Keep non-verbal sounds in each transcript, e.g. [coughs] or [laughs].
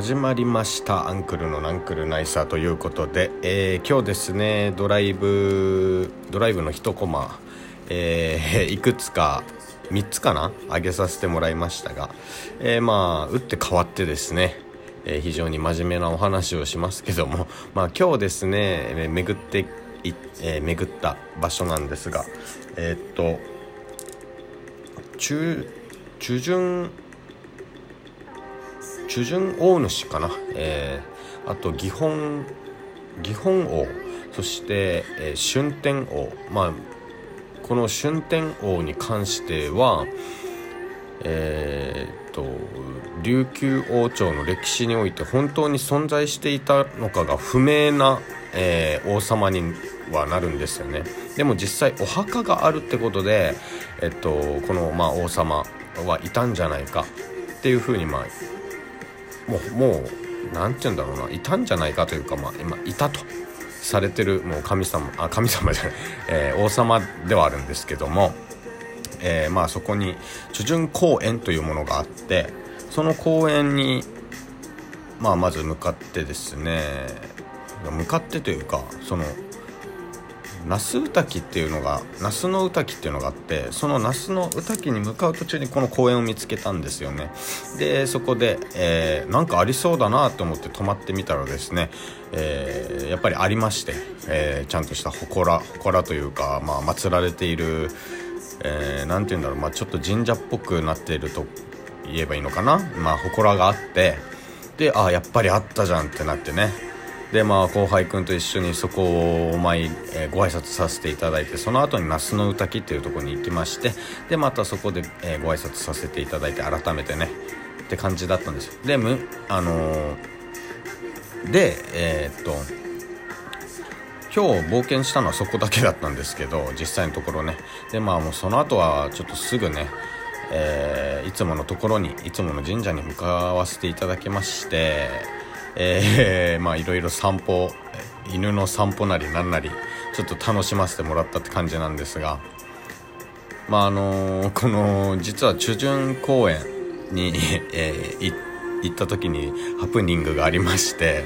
始まりました。アンクルのナンクルナイサーということで、えー、今日ですねドライブドライブの一コマ、えー、[laughs] いくつか3つかな？上げさせてもらいましたが、えー、まあ打って変わってですね、え、非常に真面目なお話をしますけども、[laughs] まあ、今日ですね巡ってい、え、巡った場所なんですが。え、っと中中旬？主順大主かな、えー、あと祇本祇本王。そして、えー、春天王。まあこの春天王に関してはえー、っと琉球王朝の歴史において本当に存在していたのかが不明な、えー、王様にはなるんですよね。でも実際お墓があるってことで、えっと、この、まあ、王様はいたんじゃないかっていうふうにまあもうもう何て言うんだろうな。いたんじゃないかというか、まあ、今いたと。されてるもう神様あ神様じゃない、[laughs] えー、王様ではあるんですけども、えー、まあそこに主順公園というものがあってその公園に、まあ、まず向かってですね向かってというかその那須宇滝っていうのが那須の宇滝っていうのがあってその那須の宇滝に向かう途中にこの公園を見つけたんですよね。でそこで、えー、なんかありそうだなと思って泊まってみたらですね、えー、やっぱりありまして、えー、ちゃんとした祠祠というか、まあ、祀られている何、えー、て言うんだろう、まあ、ちょっと神社っぽくなっていると言えばいいのかな？まあ祠があってでああやっぱりあったじゃんってなってね。でまあ後輩くんと一緒にそこをお参り、えー、ご挨拶させていただいてその後に那須の歌滝っていうところに行きましてでまたそこで、えー、ご挨拶させていただいて改めてねって感じだったんですよ。でむあのー、でえー、っと今日冒険したのはそこだけだったんですけど実際のところね。でまあもうその後はちょっとすぐねえ、いつものところにいつもの神社に向かわせていただきましてえー、[laughs] まあいろいろ散歩犬の散歩なりなんなりちょっと楽しませてもらったって感じなんですがまああの、この実は中旬公園に、[laughs] えー、行った時にハプニングがありまして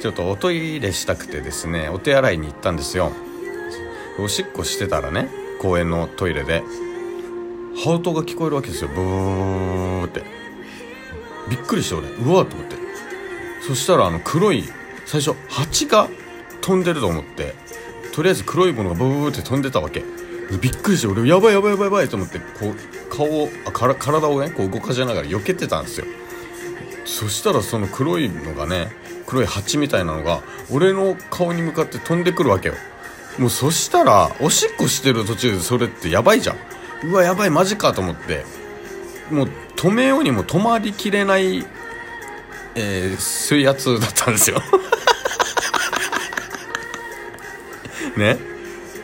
ちょっとおトイレしたくてですねお手洗いに行ったんですよ。おしっこしてたらね公園のトイレでハートが聞こえるわけですよ。ブーって。びっくりして俺うわっと思って。そしたらあの黒い最初蜂が飛んでると思ってとりあえず黒いものがブーって飛んでたわけ。びっくりして俺やばいやばいやばいやばいと思ってこう顔をあから体をねこう動かしながら避けてたんですよ。そしたらその黒いのがね黒い蜂みたいなのが俺の顔に向かって飛んでくるわけよ。もうそしたらおしっこしてる途中でそれってやばいじゃん。うわやばいマジかと思って。もう止めようにも止まりきれないえー、水圧だったんですよ。[laughs] ね？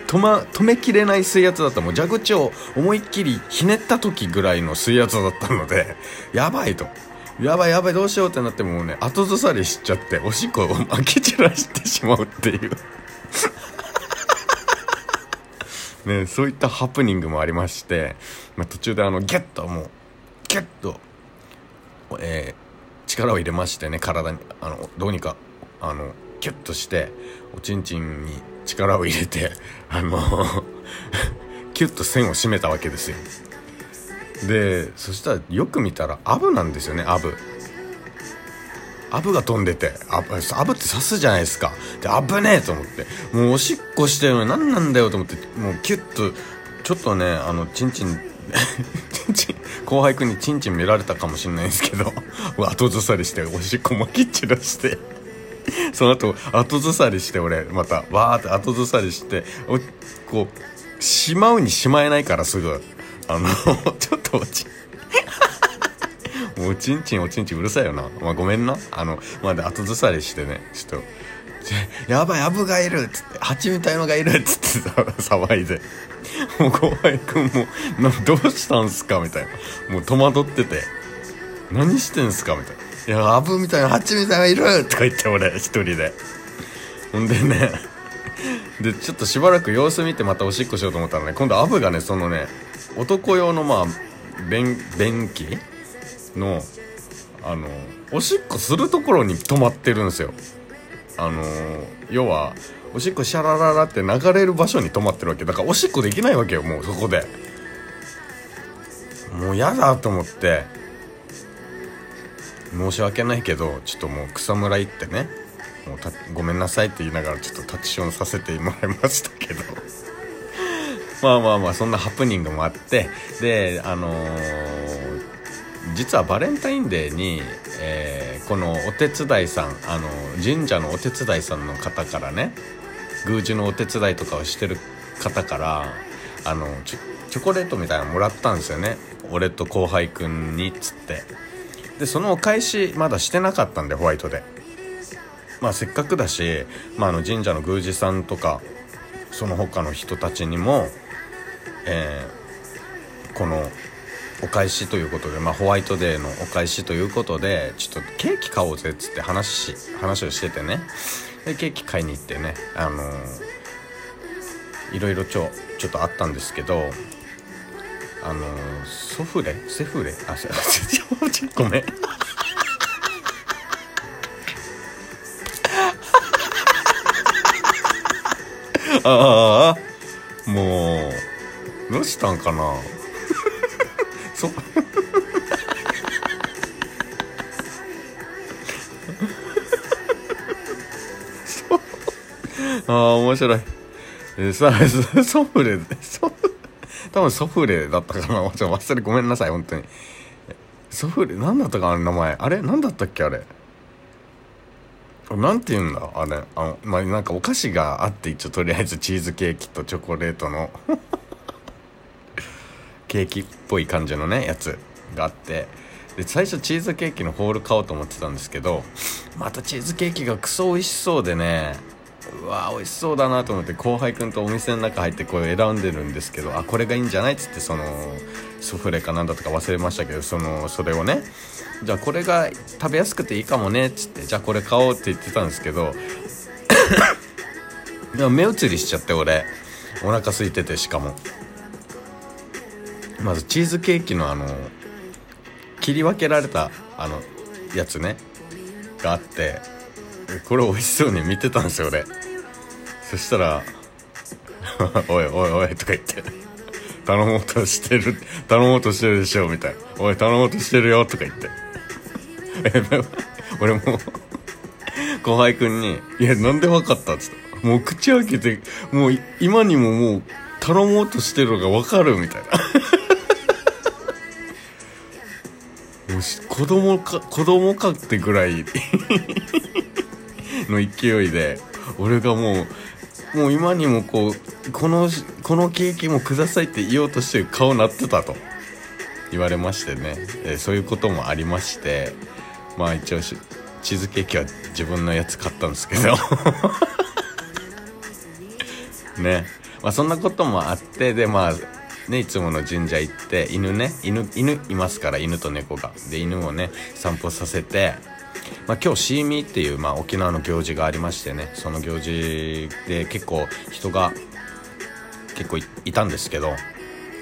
止,、ま、止めきれない水圧だったもう蛇口を思いっきりひねった時ぐらいの水圧だったのでやばいと。やばいやばいどうしようってなってもうね後ずさりしちゃっておしっこをまき散らしてしまうっていう。[laughs] ねそういったハプニングもありまして、まあ、途中であのギュッともうギュッとえー力を入れましてね体にあのどうにかあのキュッとしておちんちんに力を入れてあの [laughs] キュッと線を締めたわけですよ。でそしたらよく見たらアブなんですよねアブ。アブが飛んでてアブアブって刺すじゃないですか。で危ねえと思って。もうおしっこしてるのに何なんだよと思ってもうキュッとちょっとねあのチンチンチンチン後輩くんにチンチン見られたかもしれないですけど [laughs] 後ずさりしておしっこもきっちらして。[laughs] その後後ずさりして俺またわーって後ずさりしてこうしまうにしまえないからすぐ。あの [laughs] ちょっとおちおちんちんおちんちんうるさいよな、まあ、ごめんな。あのまだ後ずさりしてねちょっと「[laughs] やばいアブがいる」っつって「蜂みたいのがいる」っつって騒いで。もう後輩くんも「どうしたんすか?」みたいな。もう戸惑ってて「何してんすか?」みたいな「いやアブみたいなハチみたいないる!」とか言って俺一人で。ほんでねでちょっとしばらく様子見てまたおしっこしようと思ったらね今度アブがねそのね男用のまあ便便器のあのおしっこするところに止まってるんですよ。あの要はおしっこシャラララって流れる場所に止まってるわけ。だからおしっこできないわけよもうそこで。もう嫌だと思って。申し訳ないけどちょっともう草むら行ってね。もうごめんなさいって言いながらちょっとタッチションさせてもらいましたけど。[laughs] まあまあまあそんなハプニングもあって。であのー、実はバレンタインデーに、えー、このお手伝いさんあの神社のお手伝いさんの方からね宮司のお手伝いとかをしてる方からあのチョコレートみたいなのもらったんですよね。俺と後輩くんにっつって。でそのお返しまだしてなかったんでホワイトで。まあせっかくだし、まあ、あの神社の宮司さんとかその他の人たちにも、えー、このお返しということで、まあ、ホワイトデーのお返しということでちょっとケーキ買おうぜっつって話し話をしててね。でケーキ買いに行ってねあのー、いろいろちょちょっとあったんですけどあのー、ソフレ？セフレ？あちょ [laughs] ごめん。ああもうどうしたんかな？そう。[laughs] ああ面白い。えさ [laughs] ソフレソ多分ソフレだったかな。[laughs] ちょっと忘れごめんなさい本当に。ソフレ何だったかな名前。あれ何だったっけあれ。なんて言うんだあれ。あのまあなんかお菓子があって一応とりあえずチーズケーキとチョコレートの。ケーキっぽい感じのねやつがあって。で最初チーズケーキのホール買おうと思ってたんですけどまたチーズケーキがクソ美味しそうでねうわ美味しそうだなと思って後輩くんとお店の中入ってこう選んでるんですけどあこれがいいんじゃないっつってそのソフレかなんだとか忘れましたけどそのそれをねじゃあこれが食べやすくていいかもねっつってじゃあこれ買おうって言ってたんですけど [coughs] 目移りしちゃって俺。お腹空いててしかも。まずチーズケーキのあの切り分けられたあのやつねがあってこれ美味しそうに見てたんですよ俺。そしたら「[laughs] おいおいおい」とか言って。頼もうとしてる頼もうとしてるでしょみたいな「おい頼もうとしてるよ」とか言って。俺も後輩くんに「いやなんで分かった?」っつって。もう口開けてもう今にももう頼もうとしてるのが分かるみたいな。子供か子供かってぐらいの勢いで俺がもうもう今にもこうこのこのケーキもくださいって言おうとして顔なってたと言われましてね、えー、そういうこともありましてまあ一応チーズケーキは自分のやつ買ったんですけど。[laughs] ね。まあそんなこともあってでまあね、いつもの神社行って犬ね犬犬いますから犬と猫が。で犬をね散歩させてまあ、今日シーミーっていう、まあ、沖縄の行事がありましてねその行事で結構人が結構いたんですけど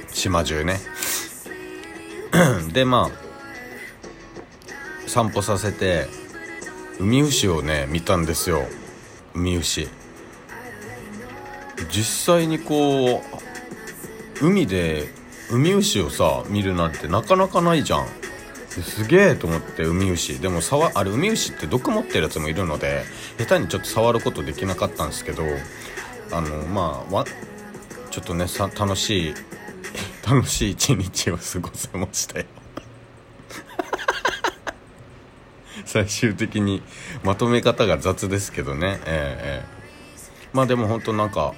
島中ね。[clears throat] でまあ散歩させてウミウシをね見たんですよ。ウミウシ実際にこう海でウミウシをさ見るなんてなかなかないじゃん。すげえと思ってウミウシでも触あれウミウシって毒持ってるやつもいるので下手にちょっと触ることできなかったんですけどあのまあわちょっとねさ楽しい [laughs] 楽しい一日を過ごせましたよ。[laughs] 最終的にまとめ方が雑ですけどね。ええ。まあでも本当なんか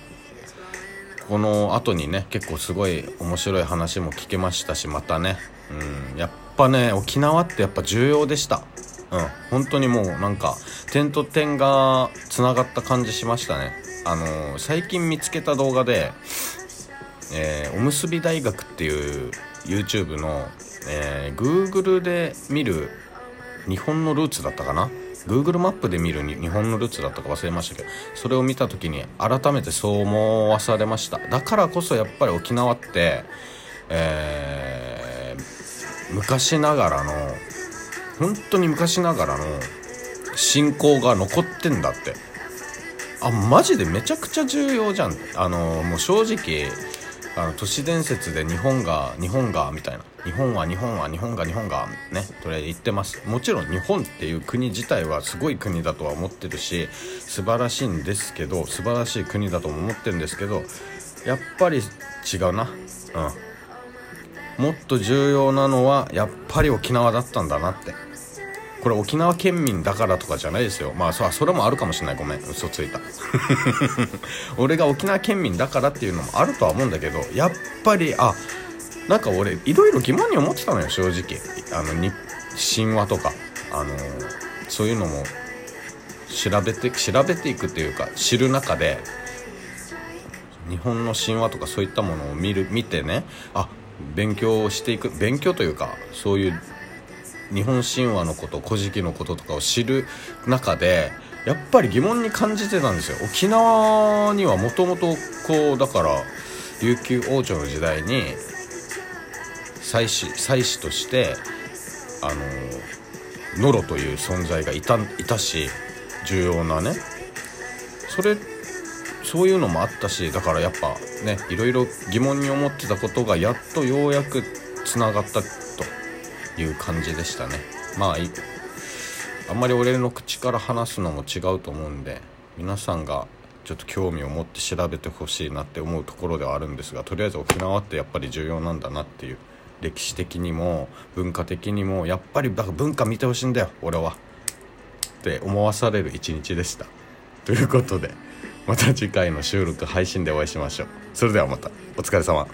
この後にね結構すごい面白い話も聞けましたしまたね。うん。やっぱね沖縄ってやっぱ重要でした。うん。本当にもうなんか点と点がつながった感じしましたね。あのー、最近見つけた動画で、えー、おむすび大学っていう YouTube の、えー、Google で見る日本のルーツだったかな？Google マップで見る日本のルーツだったか忘れましたけどそれを見た時に改めてそう思わされました。だからこそやっぱり沖縄って、えー昔ながらの本当に昔ながらの信仰が残ってんだって。あマジでめちゃくちゃ重要じゃん。あのもう正直あの都市伝説で日本が日本がみたいな。日本は日本は日本が日本がね。それ言ってます。もちろん日本っていう国自体はすごい国だとは思ってるし素晴らしいんですけど素晴らしい国だとも思ってるんですけどやっぱり違うな。うん。もっと重要なのはやっぱり沖縄だったんだなって。これ沖縄県民だからとかじゃないですよ。まあそそれもあるかもしれない。ごめん。嘘ついた。[laughs] 俺が沖縄県民だからっていうのもあるとは思うんだけどやっぱりあなんか俺いろいろ疑問に思ってたのよ正直。あのに神話とか。あのそういうのも調べて調べていくっていうか知る中で日本の神話とかそういったものを見る見てね。あ勉強していく。勉強というかそういう日本神話のこと古事記のこととかを知る中でやっぱり疑問に感じてたんですよ。沖縄にはもともとこうだから琉球王朝の時代に祭司祭司としてあのノロという存在がいたいたし重要なね。それそういうのもあったしだからやっぱねいろいろ疑問に思ってたことがやっとようやくつながったいう感じでしたね。まああんまり俺の口から話すのも違うと思うんで皆さんがちょっと興味を持って調べてほしいなって思うところではあるんですがとりあえず沖縄ってやっぱり重要なんだなっていう歴史的にも文化的にもやっぱり文化見てほしいんだよ俺は。って思わされる一日でした。ということでまた次回の収録配信でお会いしましょう。それではまた。お疲れ様。